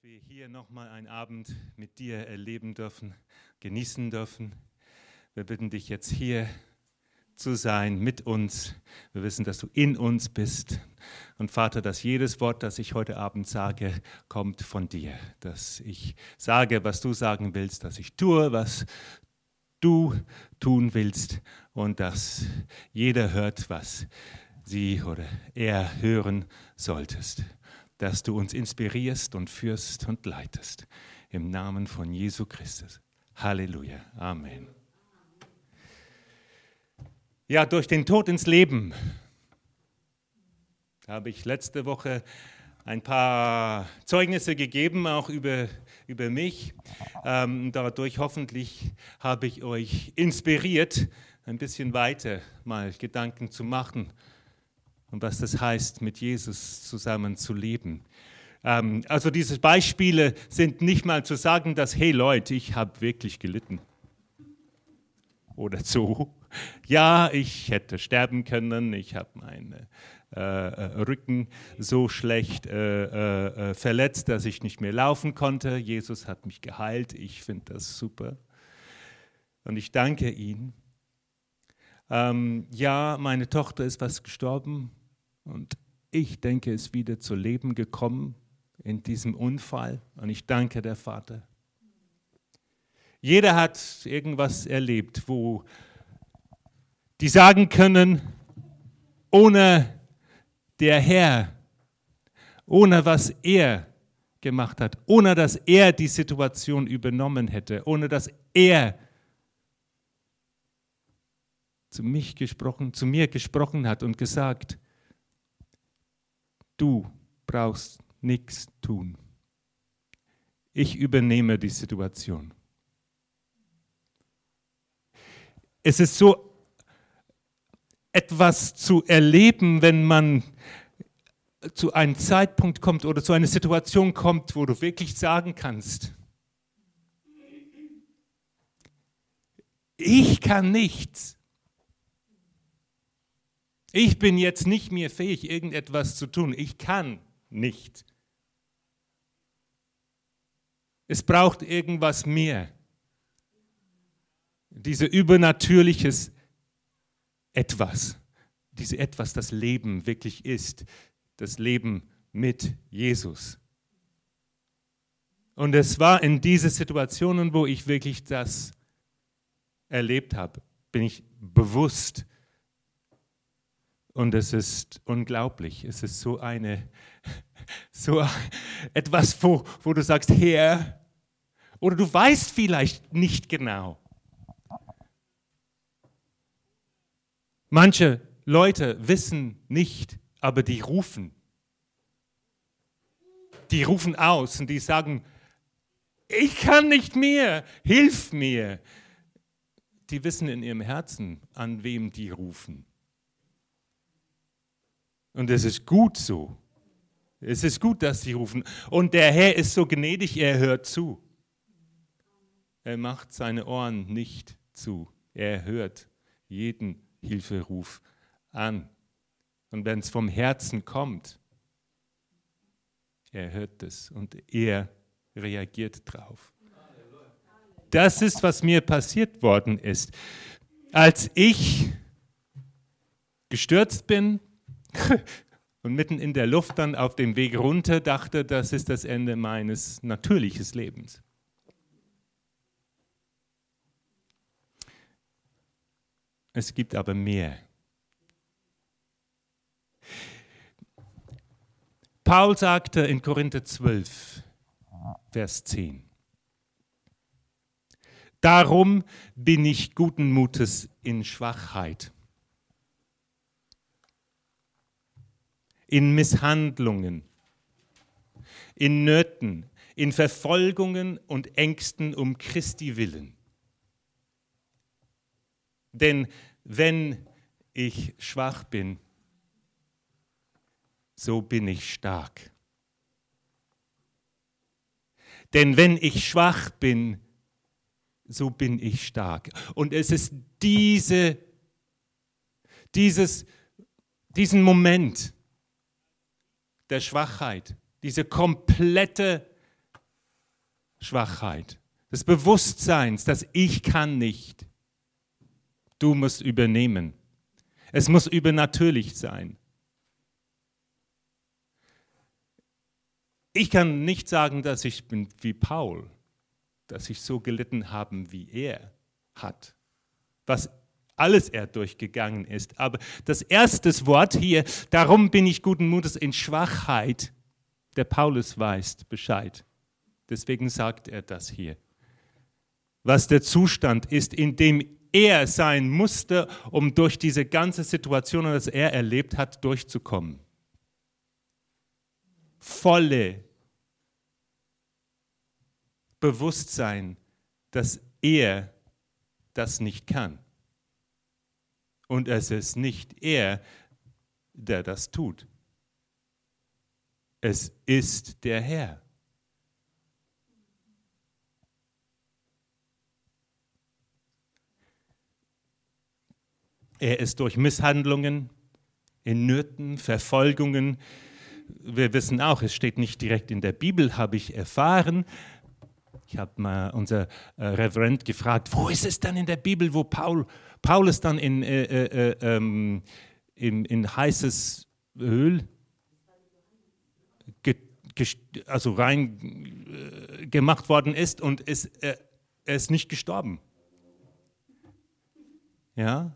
dass wir hier nochmal einen Abend mit dir erleben dürfen, genießen dürfen. Wir bitten dich jetzt hier zu sein mit uns. Wir wissen, dass du in uns bist. Und Vater, dass jedes Wort, das ich heute Abend sage, kommt von dir. Dass ich sage, was du sagen willst, dass ich tue, was du tun willst und dass jeder hört, was sie oder er hören solltest dass du uns inspirierst und führst und leitest. Im Namen von Jesu Christus. Halleluja. Amen. Ja, durch den Tod ins Leben habe ich letzte Woche ein paar Zeugnisse gegeben, auch über, über mich. Ähm, dadurch hoffentlich habe ich euch inspiriert, ein bisschen weiter mal Gedanken zu machen und was das heißt, mit Jesus zusammen zu leben. Ähm, also diese Beispiele sind nicht mal zu sagen, dass, hey Leute, ich habe wirklich gelitten. Oder so. Ja, ich hätte sterben können, ich habe meinen äh, äh, Rücken so schlecht äh, äh, äh, verletzt, dass ich nicht mehr laufen konnte. Jesus hat mich geheilt, ich finde das super. Und ich danke ihm. Ähm, ja, meine Tochter ist was gestorben, und ich denke, ist wieder zu Leben gekommen in diesem Unfall. Und ich danke der Vater. Jeder hat irgendwas erlebt, wo die sagen können, ohne der Herr, ohne was er gemacht hat, ohne dass er die Situation übernommen hätte, ohne dass er zu mich gesprochen, zu mir gesprochen hat und gesagt, Du brauchst nichts tun. Ich übernehme die Situation. Es ist so etwas zu erleben, wenn man zu einem Zeitpunkt kommt oder zu einer Situation kommt, wo du wirklich sagen kannst, ich kann nichts. Ich bin jetzt nicht mehr fähig, irgendetwas zu tun. Ich kann nicht. Es braucht irgendwas mehr. Diese übernatürliches etwas, diese etwas, das Leben wirklich ist, das Leben mit Jesus. Und es war in diese Situationen, wo ich wirklich das erlebt habe, bin ich bewusst und es ist unglaublich. Es ist so eine, so etwas, wo, wo du sagst, Herr, oder du weißt vielleicht nicht genau. Manche Leute wissen nicht, aber die rufen. Die rufen aus und die sagen, ich kann nicht mehr, hilf mir. Die wissen in ihrem Herzen, an wem die rufen. Und es ist gut so. Es ist gut, dass sie rufen. Und der Herr ist so gnädig, er hört zu. Er macht seine Ohren nicht zu. Er hört jeden Hilferuf an. Und wenn es vom Herzen kommt, er hört es und er reagiert drauf. Das ist, was mir passiert worden ist. Als ich gestürzt bin, und mitten in der Luft dann auf dem Weg runter dachte, das ist das Ende meines natürlichen Lebens. Es gibt aber mehr. Paul sagte in Korinther 12, Vers 10, Darum bin ich guten Mutes in Schwachheit in Misshandlungen, in Nöten, in Verfolgungen und Ängsten um Christi willen. Denn wenn ich schwach bin, so bin ich stark. Denn wenn ich schwach bin, so bin ich stark. Und es ist diese, dieses, diesen Moment, der Schwachheit, diese komplette Schwachheit, des Bewusstseins, dass ich kann nicht. Du musst übernehmen. Es muss übernatürlich sein. Ich kann nicht sagen, dass ich bin wie Paul, dass ich so gelitten habe, wie er hat, was alles er durchgegangen ist. Aber das erste Wort hier, darum bin ich guten Mutes in Schwachheit, der Paulus weiß Bescheid. Deswegen sagt er das hier. Was der Zustand ist, in dem er sein musste, um durch diese ganze Situation, das er erlebt hat, durchzukommen volle Bewusstsein, dass er das nicht kann. Und es ist nicht er, der das tut. Es ist der Herr. Er ist durch Misshandlungen, in Nöten, Verfolgungen, wir wissen auch, es steht nicht direkt in der Bibel, habe ich erfahren. Ich habe mal unser äh, Reverend gefragt, wo ist es dann in der Bibel, wo Paul, Paulus dann in, äh, äh, äh ähm, in, in, heißes Öl ge, also rein äh, gemacht worden ist und ist, er ist nicht gestorben. Ja,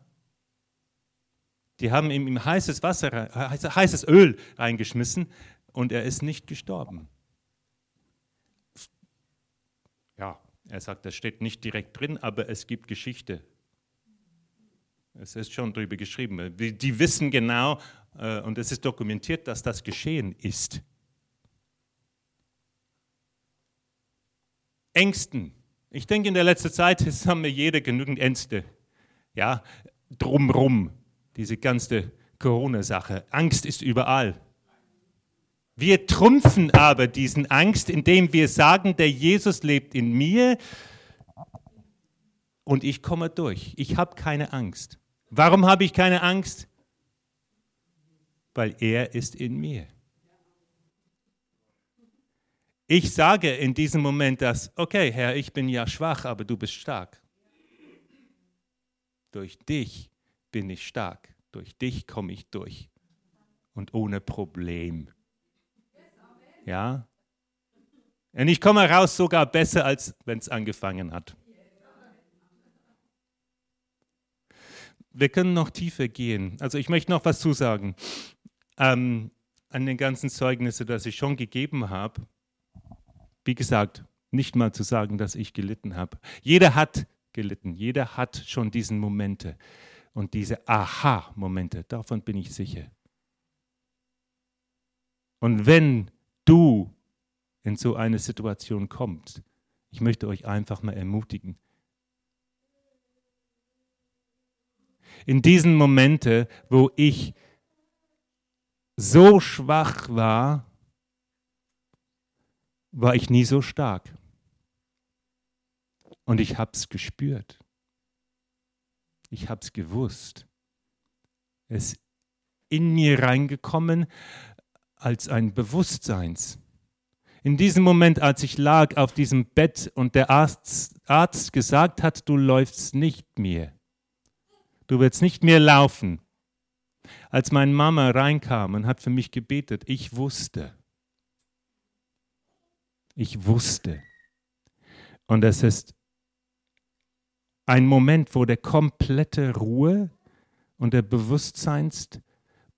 die haben ihm heißes Wasser, heißes Öl reingeschmissen und er ist nicht gestorben. Ja, er sagt, das steht nicht direkt drin, aber es gibt Geschichte. Es ist schon darüber geschrieben. Die wissen genau äh, und es ist dokumentiert, dass das geschehen ist. Ängsten. Ich denke, in der letzten Zeit haben wir jeder genügend Ängste. Ja, drumrum diese ganze Corona-Sache. Angst ist überall. Wir trumpfen aber diesen Angst, indem wir sagen, der Jesus lebt in mir und ich komme durch. Ich habe keine Angst. Warum habe ich keine Angst? Weil er ist in mir. Ich sage in diesem Moment dass, okay, Herr, ich bin ja schwach, aber du bist stark. Durch dich bin ich stark. Durch dich komme ich durch. Und ohne Problem. Ja? Und ich komme raus sogar besser, als wenn es angefangen hat. Wir können noch tiefer gehen. Also ich möchte noch was zusagen. Ähm, an den ganzen Zeugnissen, das ich schon gegeben habe. Wie gesagt, nicht mal zu sagen, dass ich gelitten habe. Jeder hat gelitten. Jeder hat schon diesen Momente und diese Aha-Momente, davon bin ich sicher. Und wenn du in so eine Situation kommst, ich möchte euch einfach mal ermutigen. In diesen Momenten, wo ich so schwach war, war ich nie so stark. Und ich habe es gespürt. Ich habe es gewusst. Es ist in mir reingekommen als ein Bewusstseins. In diesem Moment, als ich lag auf diesem Bett und der Arzt, Arzt gesagt hat, du läufst nicht mehr. Du wirst nicht mehr laufen. Als meine Mama reinkam und hat für mich gebetet, ich wusste. Ich wusste. Und es ist ein Moment, wo der komplette Ruhe und der Bewusstseins,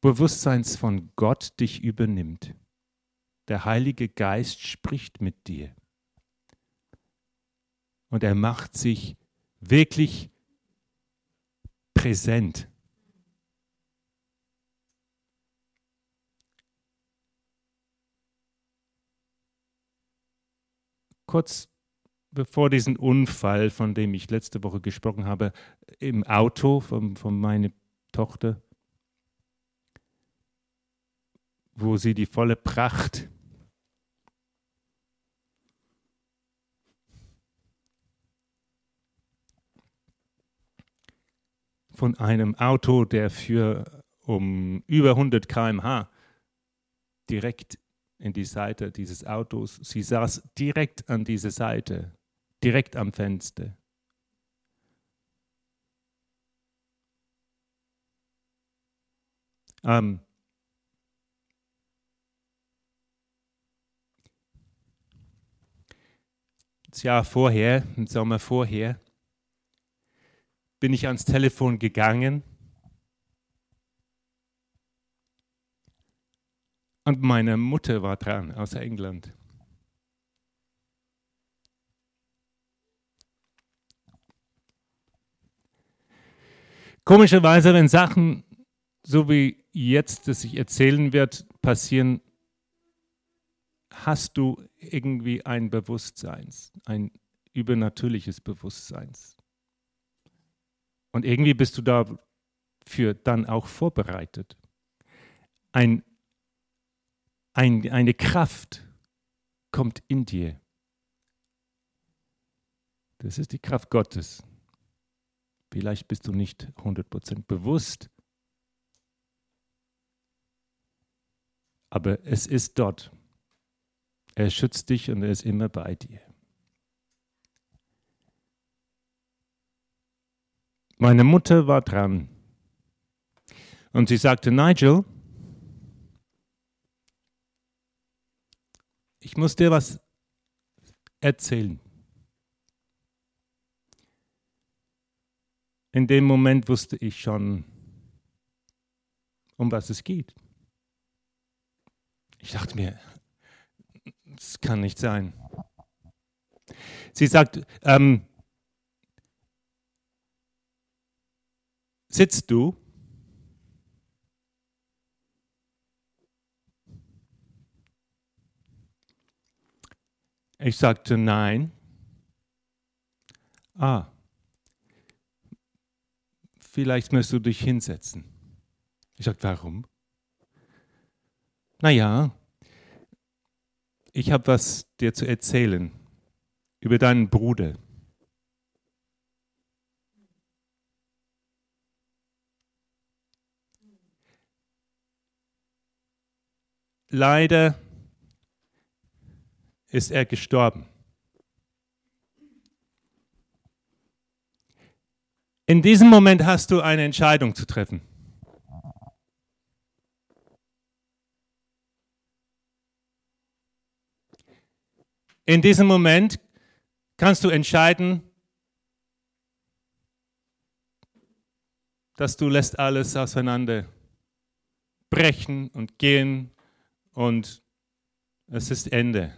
Bewusstseins von Gott dich übernimmt. Der Heilige Geist spricht mit dir. Und er macht sich wirklich präsent. Kurz bevor diesen Unfall, von dem ich letzte Woche gesprochen habe, im Auto von, von meiner Tochter, wo sie die volle Pracht von einem Auto, der für um über 100 km/h direkt in die Seite dieses Autos. Sie saß direkt an dieser Seite, direkt am Fenster. Ähm, das Jahr vorher, im Sommer vorher, bin ich ans Telefon gegangen und meine Mutter war dran aus England. Komischerweise, wenn Sachen so wie jetzt, das ich erzählen wird, passieren, hast du irgendwie ein Bewusstsein, ein übernatürliches Bewusstsein. Und irgendwie bist du dafür dann auch vorbereitet. Ein, ein, eine Kraft kommt in dir. Das ist die Kraft Gottes. Vielleicht bist du nicht 100% bewusst, aber es ist dort. Er schützt dich und er ist immer bei dir. Meine Mutter war dran und sie sagte, Nigel, ich muss dir was erzählen. In dem Moment wusste ich schon, um was es geht. Ich dachte mir, das kann nicht sein. Sie sagt, ähm, sitzt du? Ich sagte nein. Ah, vielleicht müsst du dich hinsetzen. Ich sagte, warum? Naja, ich habe was dir zu erzählen über deinen Bruder. Leider ist er gestorben. In diesem Moment hast du eine Entscheidung zu treffen. In diesem Moment kannst du entscheiden, dass du lässt alles auseinander brechen und gehen und es ist Ende.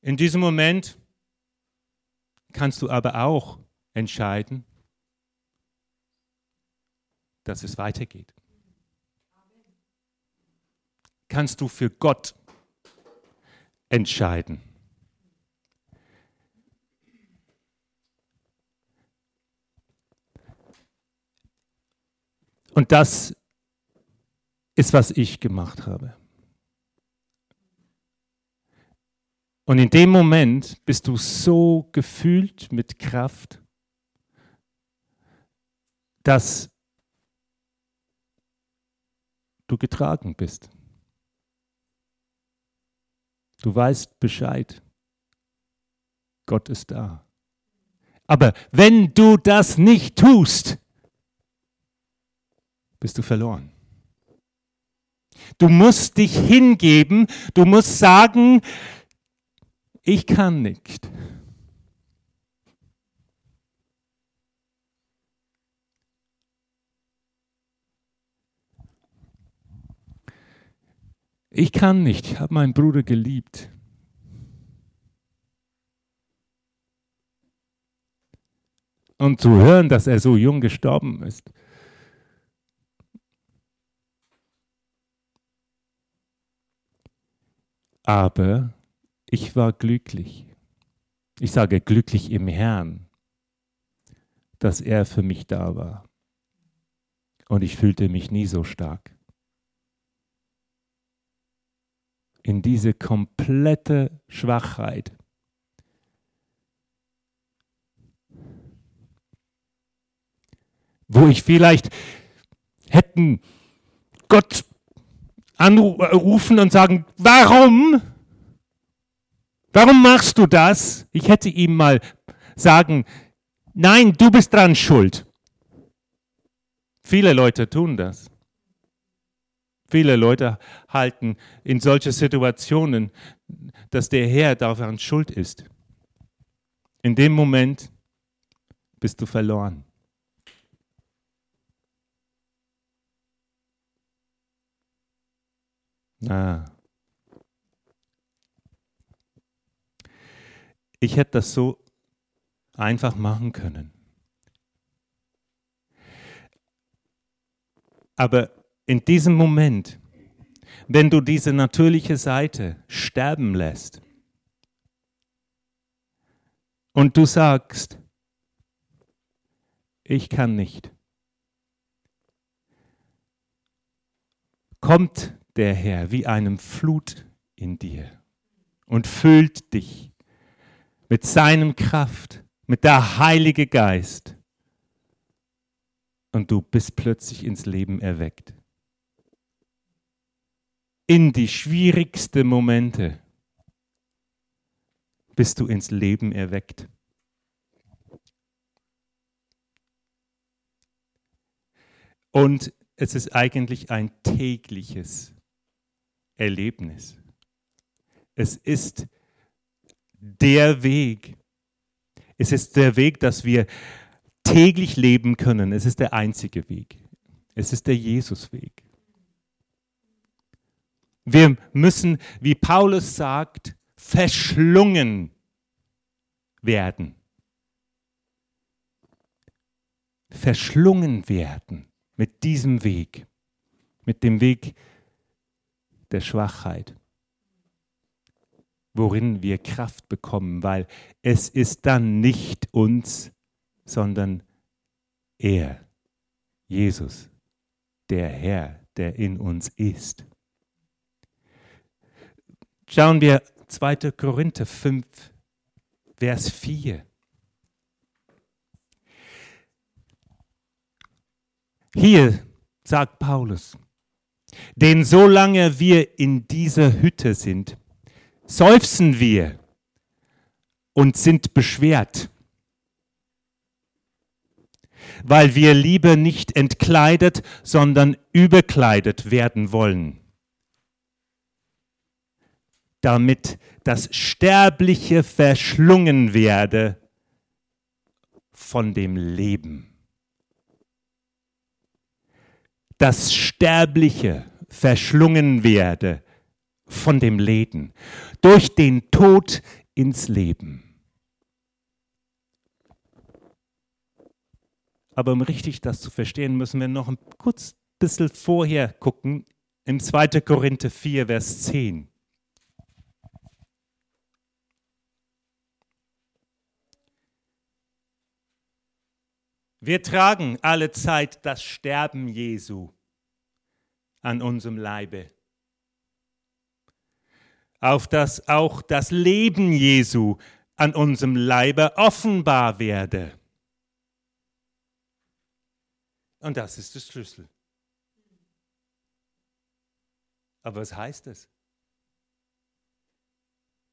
In diesem Moment kannst du aber auch entscheiden, dass es weitergeht kannst du für Gott entscheiden. Und das ist, was ich gemacht habe. Und in dem Moment bist du so gefühlt mit Kraft, dass du getragen bist. Du weißt Bescheid. Gott ist da. Aber wenn du das nicht tust, bist du verloren. Du musst dich hingeben, du musst sagen, ich kann nicht. Ich kann nicht, ich habe meinen Bruder geliebt. Und zu hören, dass er so jung gestorben ist. Aber ich war glücklich. Ich sage glücklich im Herrn, dass er für mich da war. Und ich fühlte mich nie so stark. in diese komplette Schwachheit. wo ich vielleicht hätten Gott anrufen und sagen, warum? Warum machst du das? Ich hätte ihm mal sagen, nein, du bist dran schuld. Viele Leute tun das. Viele Leute halten in solche Situationen, dass der Herr daran schuld ist. In dem Moment bist du verloren. Ah. Ich hätte das so einfach machen können. Aber in diesem Moment, wenn du diese natürliche Seite sterben lässt und du sagst, ich kann nicht, kommt der Herr wie einem Flut in dir und füllt dich mit seinem Kraft, mit der Heilige Geist. Und du bist plötzlich ins Leben erweckt. In die schwierigsten Momente bist du ins Leben erweckt. Und es ist eigentlich ein tägliches Erlebnis. Es ist der Weg. Es ist der Weg, dass wir täglich leben können. Es ist der einzige Weg. Es ist der Jesusweg. Wir müssen, wie Paulus sagt, verschlungen werden. Verschlungen werden mit diesem Weg, mit dem Weg der Schwachheit, worin wir Kraft bekommen, weil es ist dann nicht uns, sondern er, Jesus, der Herr, der in uns ist. Schauen wir 2. Korinther 5, Vers 4. Hier sagt Paulus, denn solange wir in dieser Hütte sind, seufzen wir und sind beschwert, weil wir lieber nicht entkleidet, sondern überkleidet werden wollen, damit das Sterbliche verschlungen werde von dem Leben. Das Sterbliche verschlungen werde von dem Leben, durch den Tod ins Leben. Aber um richtig das zu verstehen, müssen wir noch ein kurz bisschen vorher gucken, im 2. Korinther 4, Vers 10. Wir tragen alle Zeit das Sterben Jesu an unserem Leibe, auf dass auch das Leben Jesu an unserem Leibe offenbar werde. Und das ist der Schlüssel. Aber was heißt es?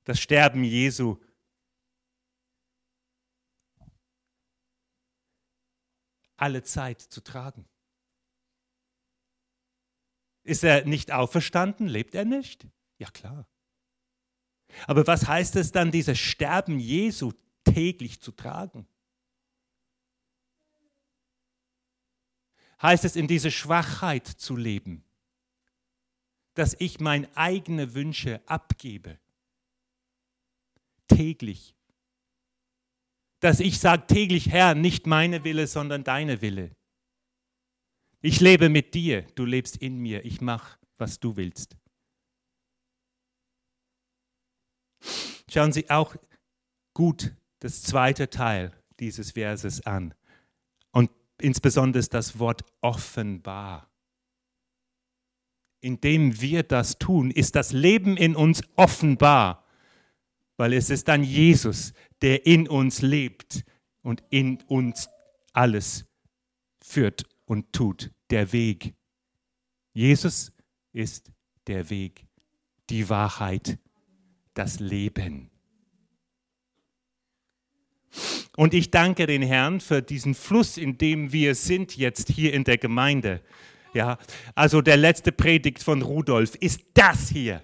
Das Sterben Jesu alle Zeit zu tragen. Ist er nicht auferstanden? Lebt er nicht? Ja klar. Aber was heißt es dann, dieses Sterben Jesu täglich zu tragen? Heißt es, in dieser Schwachheit zu leben, dass ich meine eigenen Wünsche abgebe, täglich dass ich sage täglich, Herr, nicht meine Wille, sondern deine Wille. Ich lebe mit dir, du lebst in mir, ich mache, was du willst. Schauen Sie auch gut das zweite Teil dieses Verses an und insbesondere das Wort offenbar. Indem wir das tun, ist das Leben in uns offenbar weil es ist dann Jesus, der in uns lebt und in uns alles führt und tut, der Weg. Jesus ist der Weg, die Wahrheit, das Leben. Und ich danke den Herrn für diesen Fluss, in dem wir sind jetzt hier in der Gemeinde. Ja, also der letzte Predigt von Rudolf ist das hier.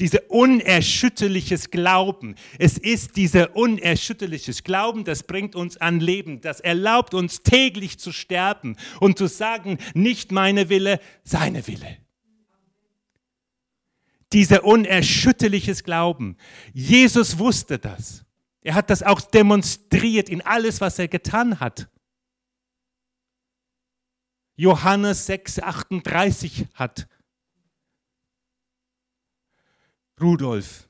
Diese unerschütterliches Glauben. Es ist dieser unerschütterliches Glauben, das bringt uns an Leben. Das erlaubt uns täglich zu sterben und zu sagen, nicht meine Wille, seine Wille. Dieser unerschütterliches Glauben. Jesus wusste das. Er hat das auch demonstriert in alles, was er getan hat. Johannes 6,38 hat Rudolf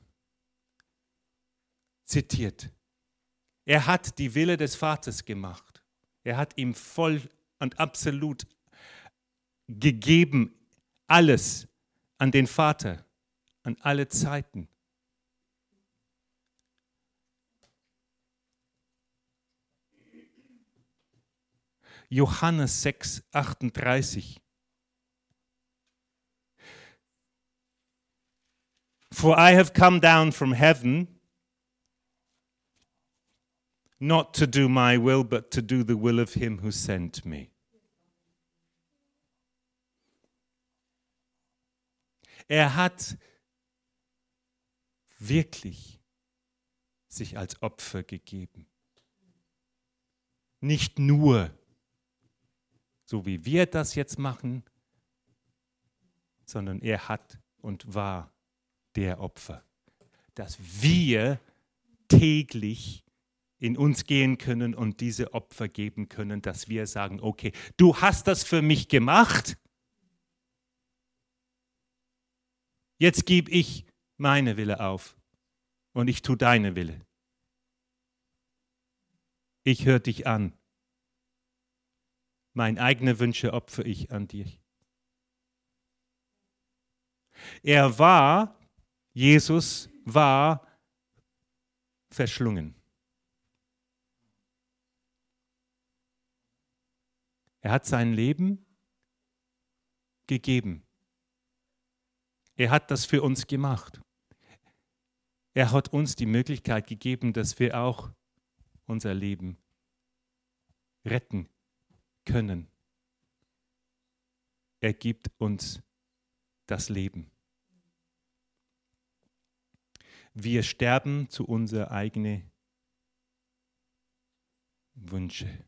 zitiert. Er hat die Wille des Vaters gemacht. Er hat ihm voll und absolut gegeben, alles an den Vater, an alle Zeiten. Johannes 6, 38. For I have come down from heaven not to do my will, but to do the will of him who sent me. Er hat wirklich sich als Opfer gegeben. Nicht nur so wie wir das jetzt machen, sondern er hat und war der Opfer. Dass wir täglich in uns gehen können und diese Opfer geben können, dass wir sagen, okay, du hast das für mich gemacht, jetzt gebe ich meine Wille auf und ich tue deine Wille. Ich höre dich an meine eigenen Wünsche opfere ich an dich. Er war, Jesus war verschlungen. Er hat sein Leben gegeben. Er hat das für uns gemacht. Er hat uns die Möglichkeit gegeben, dass wir auch unser Leben retten können. Er gibt uns das Leben. Wir sterben zu unseren eigenen Wünsche.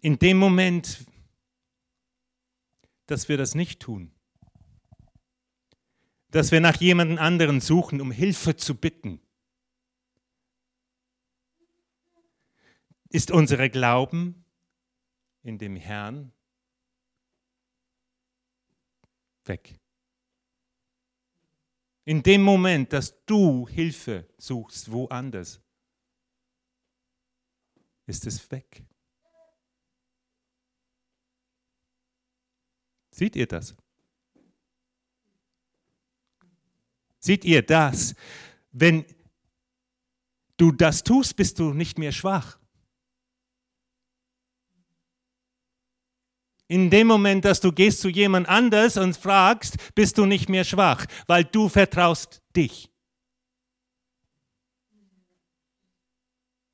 In dem Moment, dass wir das nicht tun, dass wir nach jemand anderen suchen, um Hilfe zu bitten, ist unser Glauben in dem Herrn weg. In dem Moment, dass du Hilfe suchst woanders, ist es weg. Seht ihr das? Seht ihr das? Wenn du das tust, bist du nicht mehr schwach. In dem Moment, dass du gehst zu jemand anders und fragst, bist du nicht mehr schwach, weil du vertraust dich.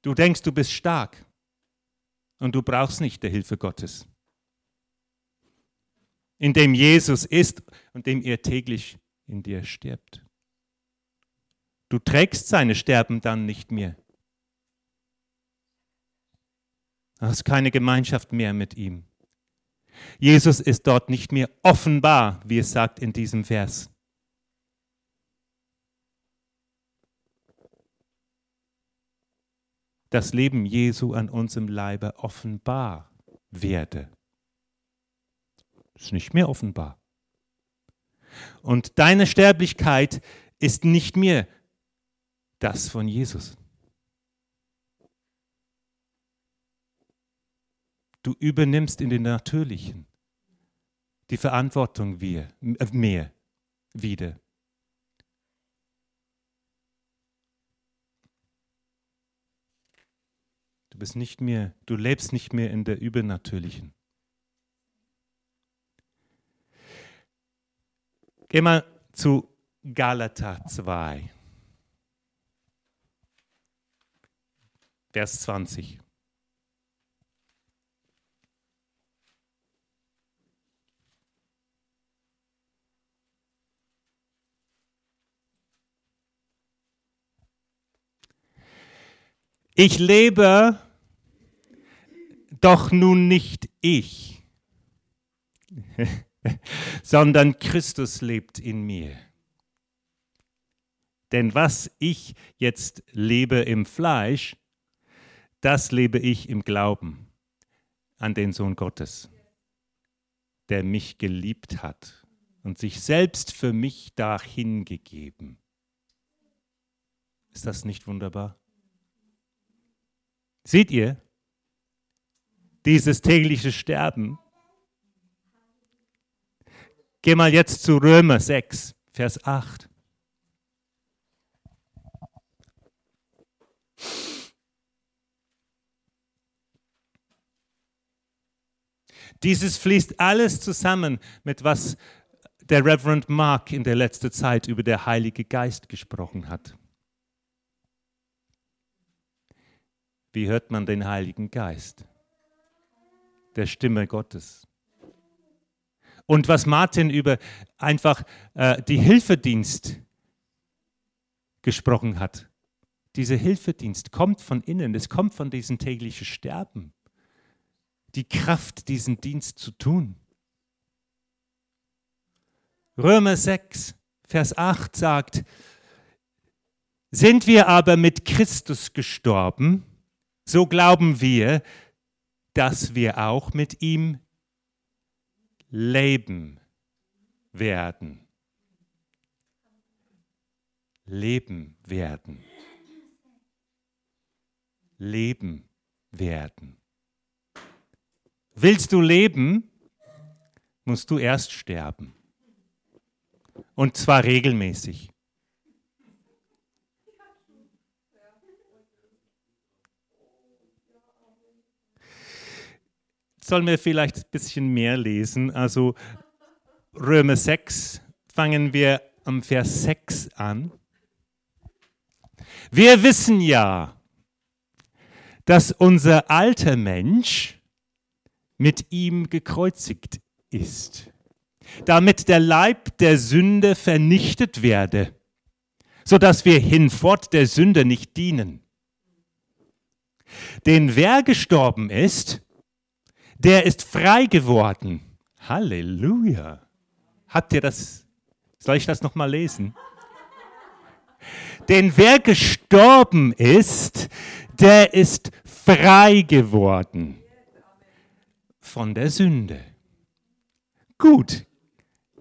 Du denkst, du bist stark und du brauchst nicht der Hilfe Gottes. Indem Jesus ist und dem er täglich in dir stirbt. Du trägst seine Sterben dann nicht mehr. Du hast keine Gemeinschaft mehr mit ihm. Jesus ist dort nicht mehr offenbar, wie es sagt in diesem Vers. Das Leben Jesu an unserem Leibe offenbar werde. Ist nicht mehr offenbar. Und deine Sterblichkeit ist nicht mehr das von Jesus. Du übernimmst in den Natürlichen die Verantwortung wir, äh, mehr wieder. Du bist nicht mehr, du lebst nicht mehr in der übernatürlichen. Geh mal zu Galater 2, Vers 20. Ich lebe, doch nun nicht ich, sondern Christus lebt in mir. Denn was ich jetzt lebe im Fleisch, das lebe ich im Glauben an den Sohn Gottes, der mich geliebt hat und sich selbst für mich dahingegeben. Ist das nicht wunderbar? Seht ihr dieses tägliche Sterben? Geh mal jetzt zu Römer 6, Vers 8. Dieses fließt alles zusammen mit was der Reverend Mark in der letzten Zeit über der Heilige Geist gesprochen hat. Wie hört man den Heiligen Geist? Der Stimme Gottes. Und was Martin über einfach äh, die Hilfedienst gesprochen hat. Dieser Hilfedienst kommt von innen, es kommt von diesem täglichen Sterben. Die Kraft, diesen Dienst zu tun. Römer 6, Vers 8 sagt, sind wir aber mit Christus gestorben, so glauben wir, dass wir auch mit ihm leben werden. Leben werden. Leben werden. Willst du leben, musst du erst sterben. Und zwar regelmäßig. Sollen wir vielleicht ein bisschen mehr lesen. Also Römer 6 fangen wir am Vers 6 an. Wir wissen ja, dass unser alter Mensch mit ihm gekreuzigt ist, damit der Leib der Sünde vernichtet werde, sodass wir hinfort der Sünde nicht dienen. Denn wer gestorben ist, der ist frei geworden. Halleluja. Habt ihr das? Soll ich das nochmal lesen? Denn wer gestorben ist, der ist frei geworden von der Sünde. Gut,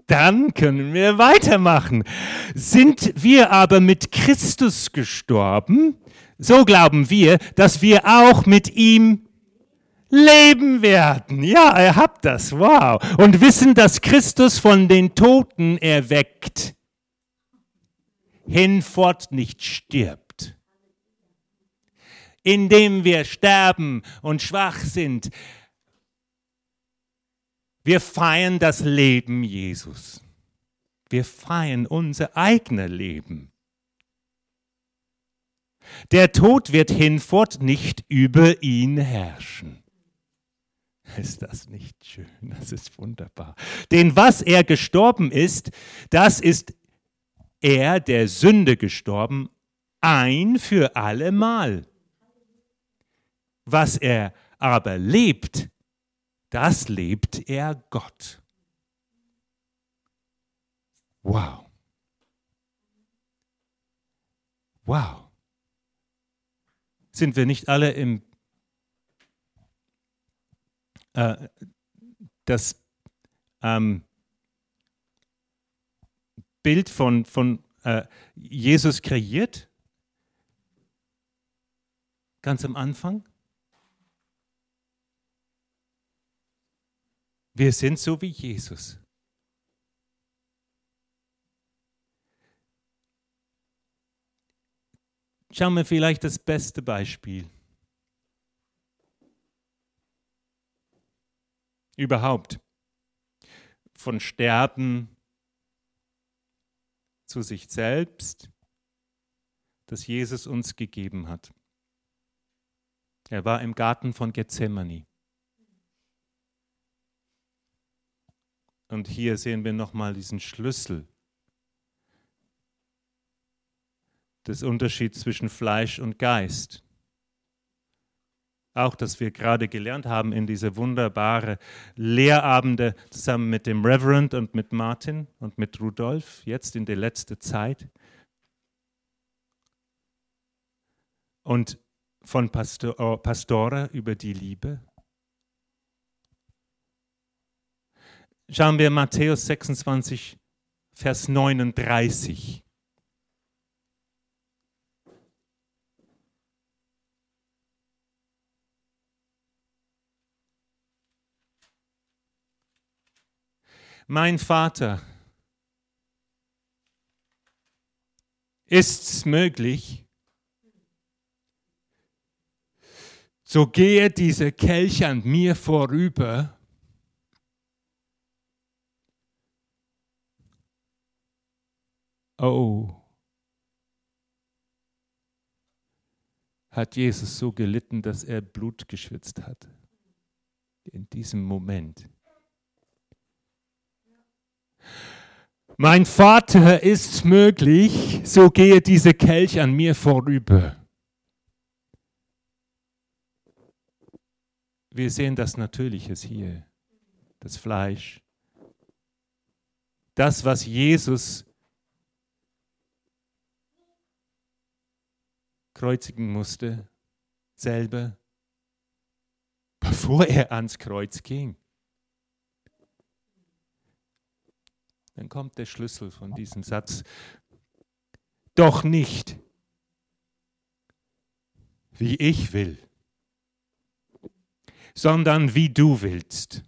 dann können wir weitermachen. Sind wir aber mit Christus gestorben, so glauben wir, dass wir auch mit ihm leben werden. Ja, ihr habt das. Wow. Und wissen, dass Christus von den Toten erweckt, hinfort nicht stirbt. Indem wir sterben und schwach sind, wir feiern das Leben Jesus. Wir feiern unser eigenes Leben. Der Tod wird hinfort nicht über ihn herrschen. Ist das nicht schön? Das ist wunderbar. Denn was er gestorben ist, das ist er der Sünde gestorben, ein für allemal. Was er aber lebt, das lebt er Gott. Wow. Wow. Sind wir nicht alle im äh, das ähm, Bild von, von äh, Jesus kreiert, ganz am Anfang. Wir sind so wie Jesus. Schauen wir vielleicht das beste Beispiel. Überhaupt. Von Sterben zu sich selbst, das Jesus uns gegeben hat. Er war im Garten von Gethsemane. Und hier sehen wir nochmal diesen Schlüssel des Unterschieds zwischen Fleisch und Geist. Auch, dass wir gerade gelernt haben in diese wunderbare Lehrabende zusammen mit dem Reverend und mit Martin und mit Rudolf, jetzt in der letzten Zeit. Und von Pastor, oh, Pastore über die Liebe. Schauen wir Matthäus 26, Vers 39. Mein Vater, ist's möglich, so gehe dieser Kelch an mir vorüber. Oh, hat Jesus so gelitten, dass er Blut geschwitzt hat. In diesem Moment. Mein Vater ist möglich, so gehe dieser Kelch an mir vorüber. wir sehen das Natürliches hier, das Fleisch. Das, was Jesus kreuzigen musste, selber, bevor er ans Kreuz ging. Dann kommt der Schlüssel von diesem Satz. Doch nicht, wie ich will sondern wie du willst.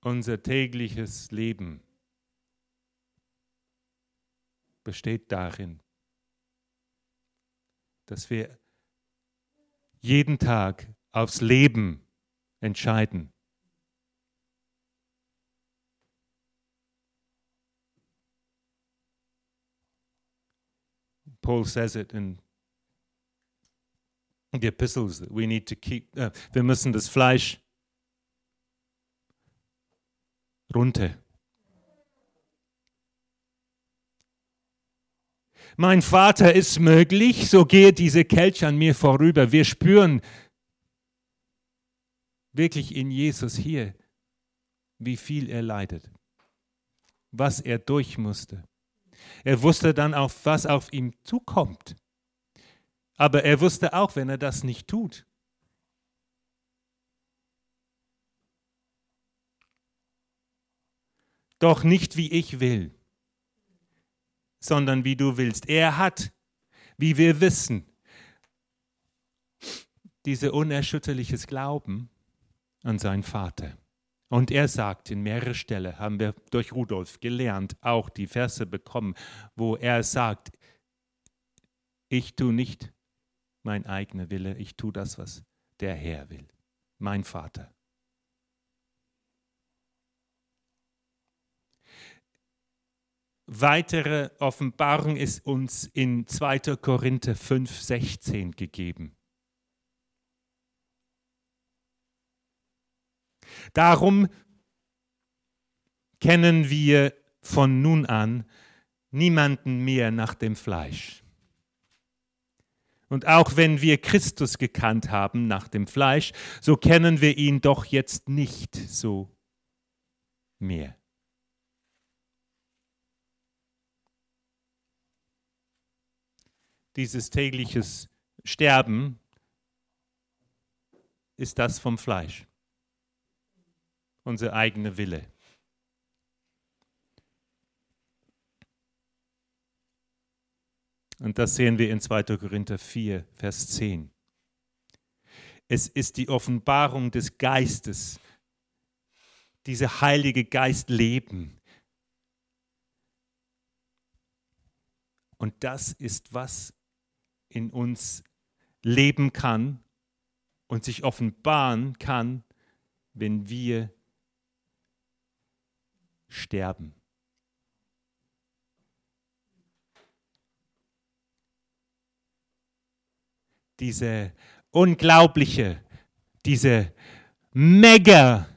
Unser tägliches Leben besteht darin, dass wir jeden Tag aufs Leben entscheiden. Paul says it in the epistles that we need to keep, uh, wir müssen das Fleisch runter. Mein Vater ist möglich, so gehe diese Kelch an mir vorüber. Wir spüren wirklich in Jesus hier, wie viel er leidet, was er durch musste. Er wusste dann auch, was auf ihm zukommt. Aber er wusste auch, wenn er das nicht tut, doch nicht wie ich will, sondern wie du willst. Er hat, wie wir wissen, dieses unerschütterliches Glauben an seinen Vater. Und er sagt in mehreren Stellen, haben wir durch Rudolf gelernt, auch die Verse bekommen, wo er sagt, ich tue nicht mein eigener Wille, ich tue das, was der Herr will, mein Vater. Weitere Offenbarung ist uns in 2. Korinther 5, 16 gegeben. Darum kennen wir von nun an niemanden mehr nach dem Fleisch. Und auch wenn wir Christus gekannt haben nach dem Fleisch, so kennen wir ihn doch jetzt nicht so mehr. Dieses tägliches Sterben ist das vom Fleisch unser eigener Wille. Und das sehen wir in 2. Korinther 4, Vers 10. Es ist die Offenbarung des Geistes, diese Heilige Geist leben. Und das ist, was in uns leben kann und sich offenbaren kann, wenn wir sterben. Diese unglaubliche, diese mega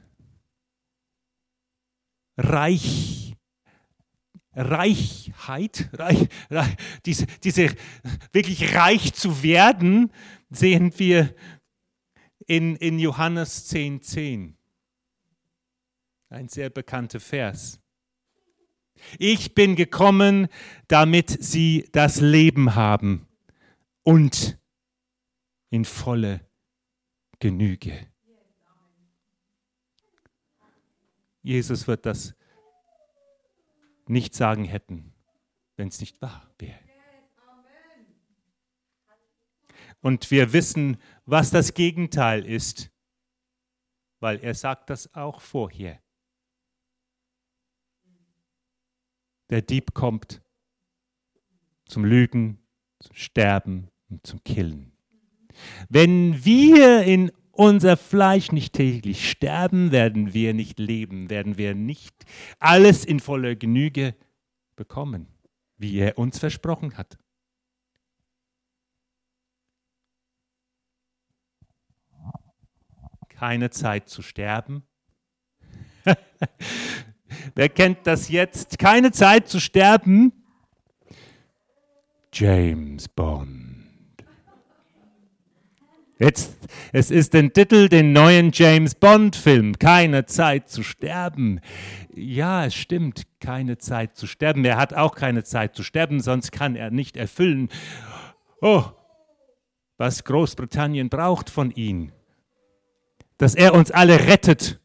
Reich, Reichheit, Reich, Reich, diese, diese wirklich reich zu werden, sehen wir in, in Johannes 10,10. 10. Ein sehr bekannter Vers. Ich bin gekommen, damit sie das Leben haben und in volle Genüge. Jesus wird das nicht sagen hätten, wenn es nicht wahr wäre. Und wir wissen, was das Gegenteil ist, weil er sagt das auch vorher. Der Dieb kommt zum Lügen, zum Sterben und zum Killen. Wenn wir in unser Fleisch nicht täglich sterben, werden wir nicht leben, werden wir nicht alles in voller Genüge bekommen, wie er uns versprochen hat. Keine Zeit zu sterben. Wer kennt das jetzt? Keine Zeit zu sterben. James Bond. Jetzt, es ist den Titel, den neuen James Bond-Film, Keine Zeit zu sterben. Ja, es stimmt, keine Zeit zu sterben. Er hat auch keine Zeit zu sterben, sonst kann er nicht erfüllen, oh, was Großbritannien braucht von ihm. Dass er uns alle rettet.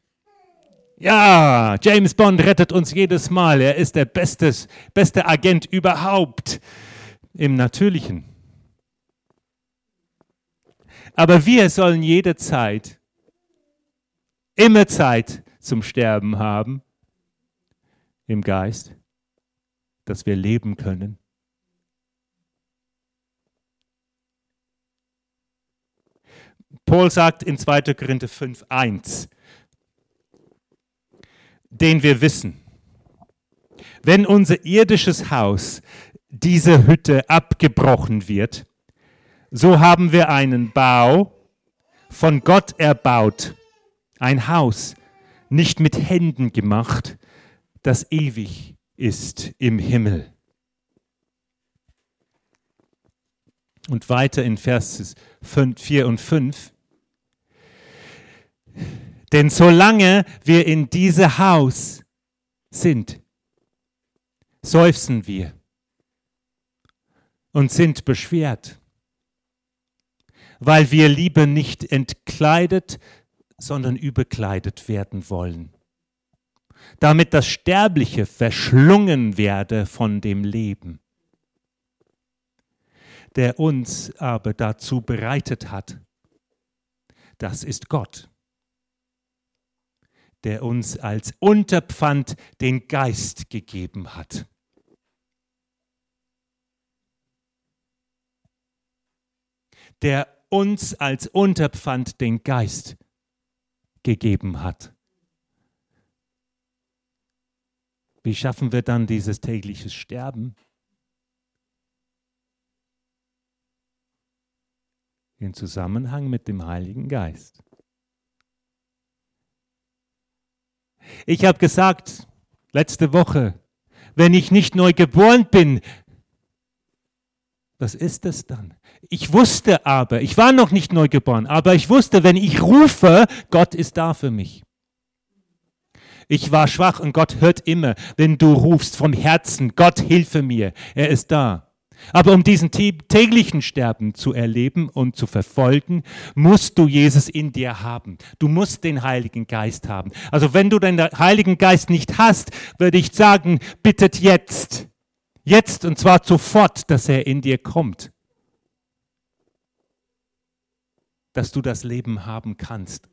Ja, James Bond rettet uns jedes Mal. Er ist der bestes, beste Agent überhaupt im Natürlichen. Aber wir sollen jede Zeit, immer Zeit zum Sterben haben im Geist, dass wir leben können. Paul sagt in 2. Korinther 5, 1, den wir wissen, wenn unser irdisches Haus, diese Hütte abgebrochen wird, so haben wir einen Bau von Gott erbaut, ein Haus, nicht mit Händen gemacht, das ewig ist im Himmel. Und weiter in Vers 4 und 5. Denn solange wir in diesem Haus sind, seufzen wir und sind beschwert weil wir lieber nicht entkleidet, sondern überkleidet werden wollen, damit das Sterbliche verschlungen werde von dem Leben, der uns aber dazu bereitet hat. Das ist Gott, der uns als Unterpfand den Geist gegeben hat. der uns als Unterpfand den Geist gegeben hat. Wie schaffen wir dann dieses tägliche Sterben? In Zusammenhang mit dem Heiligen Geist. Ich habe gesagt, letzte Woche, wenn ich nicht neu geboren bin, was ist es dann? Ich wusste aber, ich war noch nicht neugeboren, aber ich wusste, wenn ich rufe, Gott ist da für mich. Ich war schwach und Gott hört immer, wenn du rufst vom Herzen, Gott hilfe mir, er ist da. Aber um diesen täglichen Sterben zu erleben und zu verfolgen, musst du Jesus in dir haben. Du musst den Heiligen Geist haben. Also wenn du den Heiligen Geist nicht hast, würde ich sagen, bittet jetzt. Jetzt und zwar sofort, dass er in dir kommt. Dass du das Leben haben kannst.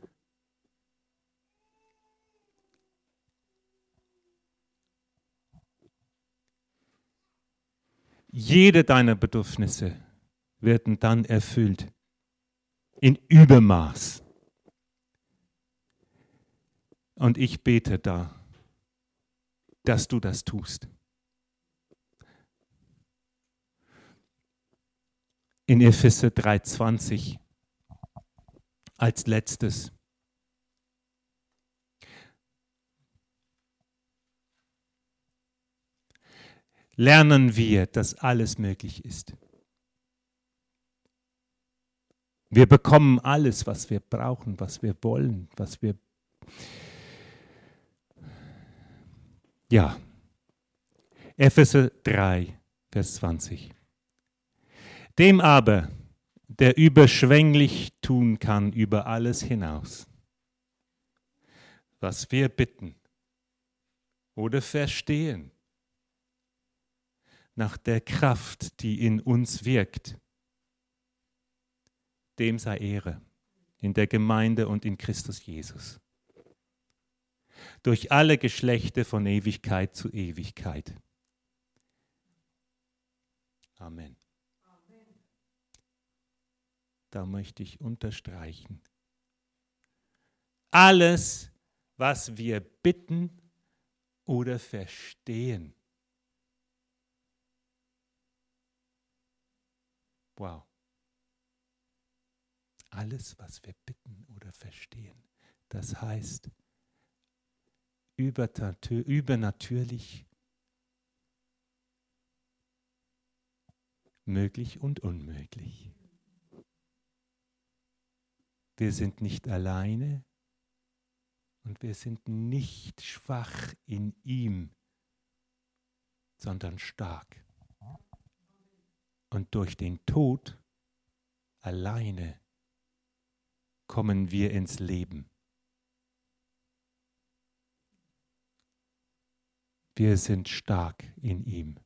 Jede deiner Bedürfnisse werden dann erfüllt. In Übermaß. Und ich bete da, dass du das tust. In Epheser 3,20 als letztes. Lernen wir, dass alles möglich ist. Wir bekommen alles, was wir brauchen, was wir wollen, was wir... Ja. Epheser 3, Vers 20. Dem aber, der überschwänglich tun kann über alles hinaus, was wir bitten oder verstehen, nach der Kraft, die in uns wirkt, dem sei Ehre in der Gemeinde und in Christus Jesus. Durch alle Geschlechter von Ewigkeit zu Ewigkeit. Amen. Da möchte ich unterstreichen. Alles, was wir bitten oder verstehen. Wow alles, was wir bitten oder verstehen. Das heißt, übernatürlich, möglich und unmöglich. Wir sind nicht alleine und wir sind nicht schwach in ihm, sondern stark. Und durch den Tod alleine kommen wir ins Leben. Wir sind stark in ihm.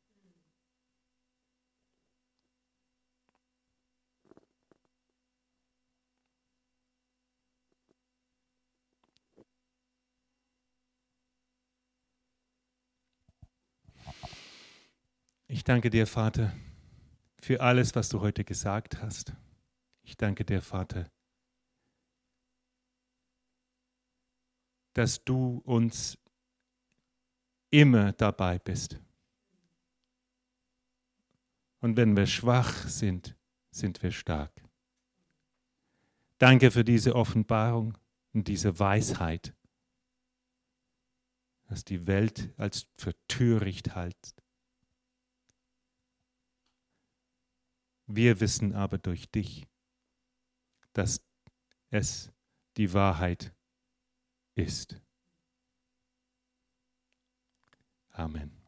Ich danke dir, Vater, für alles, was du heute gesagt hast. Ich danke dir, Vater, dass du uns immer dabei bist. Und wenn wir schwach sind, sind wir stark. Danke für diese Offenbarung und diese Weisheit, dass die Welt als für töricht hält. Wir wissen aber durch dich, dass es die Wahrheit ist. Amen.